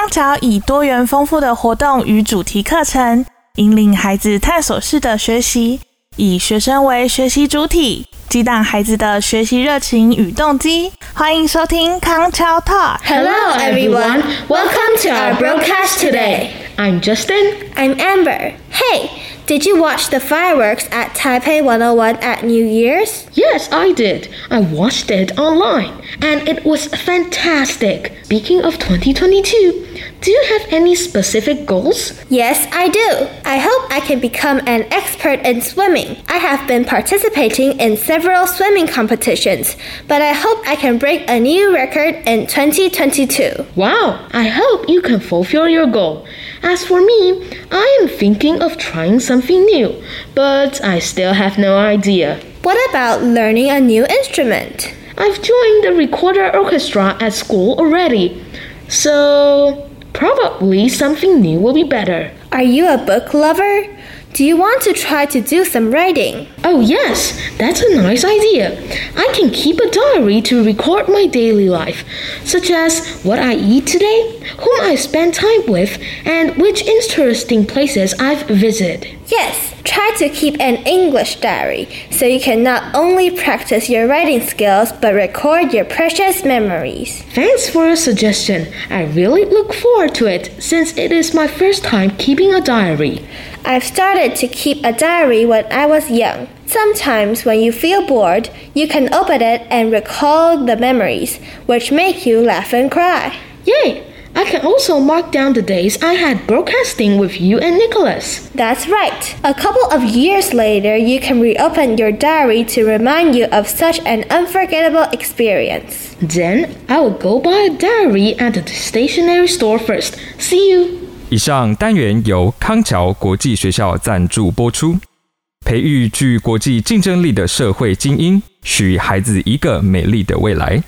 康桥以多元丰富的活动与主题课程，引领孩子探索式的学习，以学生为学习主体，激荡孩子的学习热情与动机。欢迎收听康桥 Talk。 Hello, everyone. Welcome to our broadcast today. I'm Justin. I'm Amber. Hey, did you watch the fireworks at Taipei 101 at New Year's? Yes, I did. I watched it online and it was fantastic. Speaking of 2022, do you have any specific goals? Yes, I do. I hope I can become an expert in swimming. I have been participating in several swimming competitions, but I hope I can break a new record in 2022. Wow, I hope you can fulfill your goal. As for me, I am thinking of trying something new, but I still have no idea. What about learning a new instrument? I've joined the recorder orchestra at school already, so probably something new will be better. Are you a book lover? Do you want to try to do some writing? Oh, yes, that's a nice idea. I can keep a diary to record my daily life, such as what I eat today, whom I spend time with, and which interesting places I've visited. Yes, try to keep an English diary so you can not only practice your writing skills but record your precious memories. Thanks for your suggestion. I really look forward to it since it is my first time keeping a diary. I've started to keep a diary when I was young. Sometimes, when you feel bored, you can open it and recall the memories, which make you laugh and cry. Yay! I can also mark down the days I had broadcasting with you and Nicholas. That's right. A couple of years later, you can reopen your diary to remind you of such an unforgettable experience. Then I will go buy a diary at the stationery store first. See you! 以上单元由康桥国际学校赞助播出，培育具国际竞争力的社会精英，许孩子一个美丽的未来。